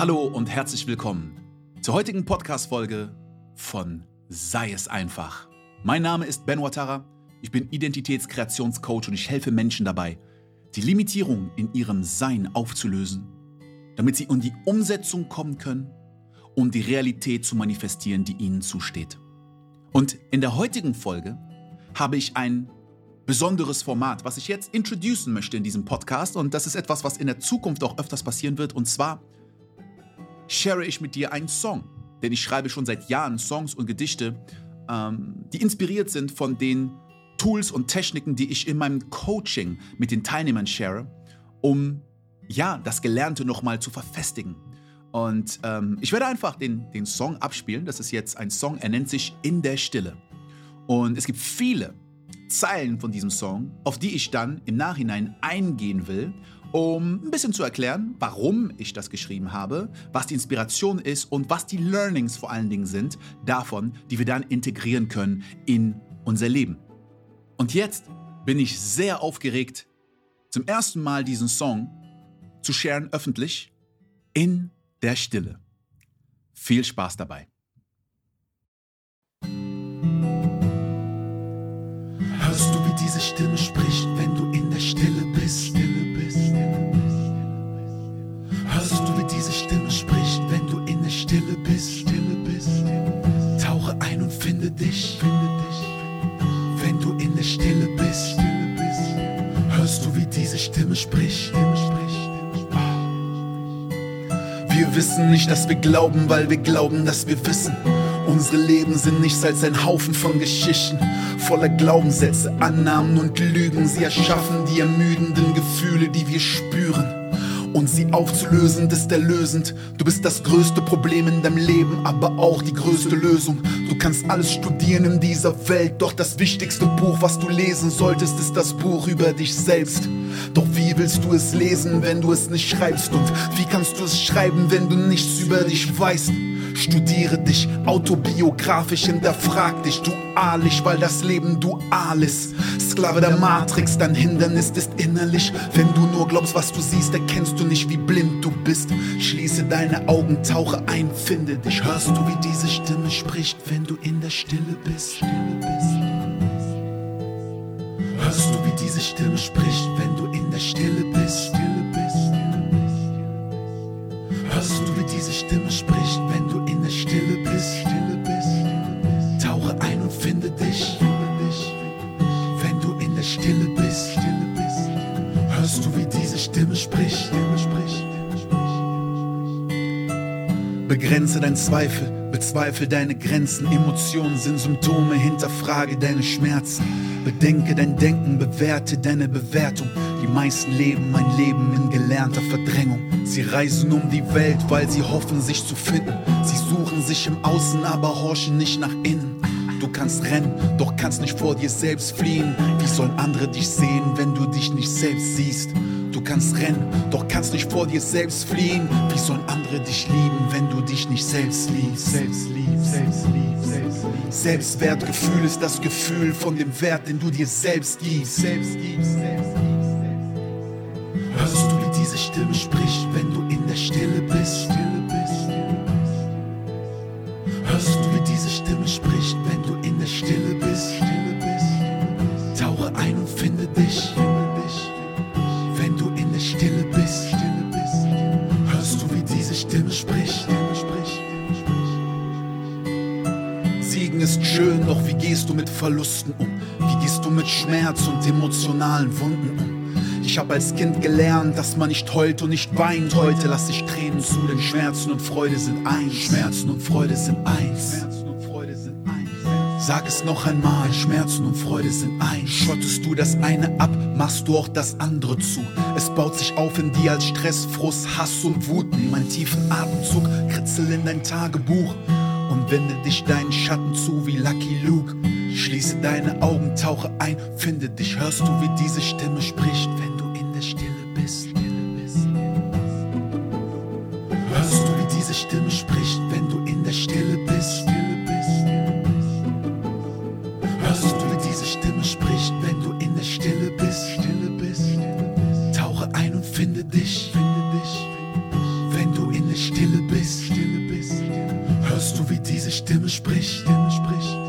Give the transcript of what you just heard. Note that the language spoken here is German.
Hallo und herzlich willkommen zur heutigen Podcast-Folge von Sei es einfach. Mein Name ist Ben Watara, ich bin Identitätskreationscoach und ich helfe Menschen dabei, die Limitierung in ihrem Sein aufzulösen, damit sie in die Umsetzung kommen können, um die Realität zu manifestieren, die ihnen zusteht. Und in der heutigen Folge habe ich ein besonderes Format, was ich jetzt introducen möchte in diesem Podcast. Und das ist etwas, was in der Zukunft auch öfters passieren wird. Und zwar share ich mit dir einen Song. Denn ich schreibe schon seit Jahren Songs und Gedichte, ähm, die inspiriert sind von den Tools und Techniken, die ich in meinem Coaching mit den Teilnehmern share, um ja, das Gelernte nochmal zu verfestigen. Und ähm, ich werde einfach den, den Song abspielen. Das ist jetzt ein Song, er nennt sich In der Stille. Und es gibt viele Zeilen von diesem Song, auf die ich dann im Nachhinein eingehen will, um ein bisschen zu erklären, warum ich das geschrieben habe, was die Inspiration ist und was die Learnings vor allen Dingen sind davon, die wir dann integrieren können in unser Leben. Und jetzt bin ich sehr aufgeregt, zum ersten Mal diesen Song zu sharen öffentlich in der Stille. Viel Spaß dabei. Hörst du, wie diese Stimme spricht, wenn du in der Stille bist. Hörst du, wie diese? Stimme spricht. Wir wissen nicht, dass wir glauben, weil wir glauben, dass wir wissen. Unsere Leben sind nichts als ein Haufen von Geschichten, voller Glaubenssätze, Annahmen und Lügen. Sie erschaffen die ermüdenden Gefühle, die wir spüren. Und sie aufzulösen ist erlösend. Du bist das größte Problem in deinem Leben, aber auch die größte Lösung. Du kannst alles studieren in dieser Welt, doch das wichtigste Buch, was du lesen solltest, ist das Buch über dich selbst. Doch wie willst du es lesen, wenn du es nicht schreibst? Und wie kannst du es schreiben, wenn du nichts über dich weißt? Studiere dich autobiografisch, hinterfrag dich dualisch, weil das Leben dual ist. Sklave der Matrix, dein Hindernis ist innerlich. Wenn du nur glaubst, was du siehst, erkennst du nicht, wie blind du bist. Schließe deine Augen, tauche ein, finde dich. Hörst du, wie diese Stimme spricht, wenn du in der Stille bist? Stille bist. Hörst du, wie diese Stimme spricht, wenn du in der Stille bist? Begrenze dein Zweifel, bezweifle deine Grenzen. Emotionen sind Symptome, hinterfrage deine Schmerzen. Bedenke dein Denken, bewerte deine Bewertung. Die meisten leben ein Leben in gelernter Verdrängung. Sie reisen um die Welt, weil sie hoffen, sich zu finden. Sie suchen sich im Außen, aber horchen nicht nach innen. Du kannst rennen, doch kannst nicht vor dir selbst fliehen. Wie sollen andere dich sehen, wenn du dich nicht selbst siehst? Du kannst rennen, doch kannst nicht vor dir selbst fliehen. Wie sollen andere dich lieben, wenn du dich nicht selbst liebst? Selbst liebst, selbst liebst, selbst liebst. Selbstwertgefühl ist das Gefühl von dem Wert, den du dir selbst gibst. Selbst gibst, selbst gibst. Hörst du, wie diese Stimme spricht, wenn Siegen ist schön, doch wie gehst du mit Verlusten um? Wie gehst du mit Schmerz und emotionalen Wunden um? Ich hab als Kind gelernt, dass man nicht heult und nicht weint. Heute lass ich Tränen zu, denn Schmerzen und Freude sind eins. Schmerzen und Freude sind eins. Sag es noch einmal, Schmerzen und Freude sind eins. Schottest du das eine ab, machst du auch das andere zu. Es baut sich auf in dir als Stress, Frust, Hass und Wut. Nimm einen tiefen Atemzug, kritzel in dein Tagebuch und wende dich deinen Schatten zu wie Lucky Luke. Schließe deine Augen, tauche ein, finde dich. Hörst du, wie diese Stimme spricht, wenn du in der Stille bist? Hörst du, wie diese Stimme spricht, wenn du in der Stille bist? Hörst du, wie diese Stimme spricht, wenn du in der Stille bist? Hörst du,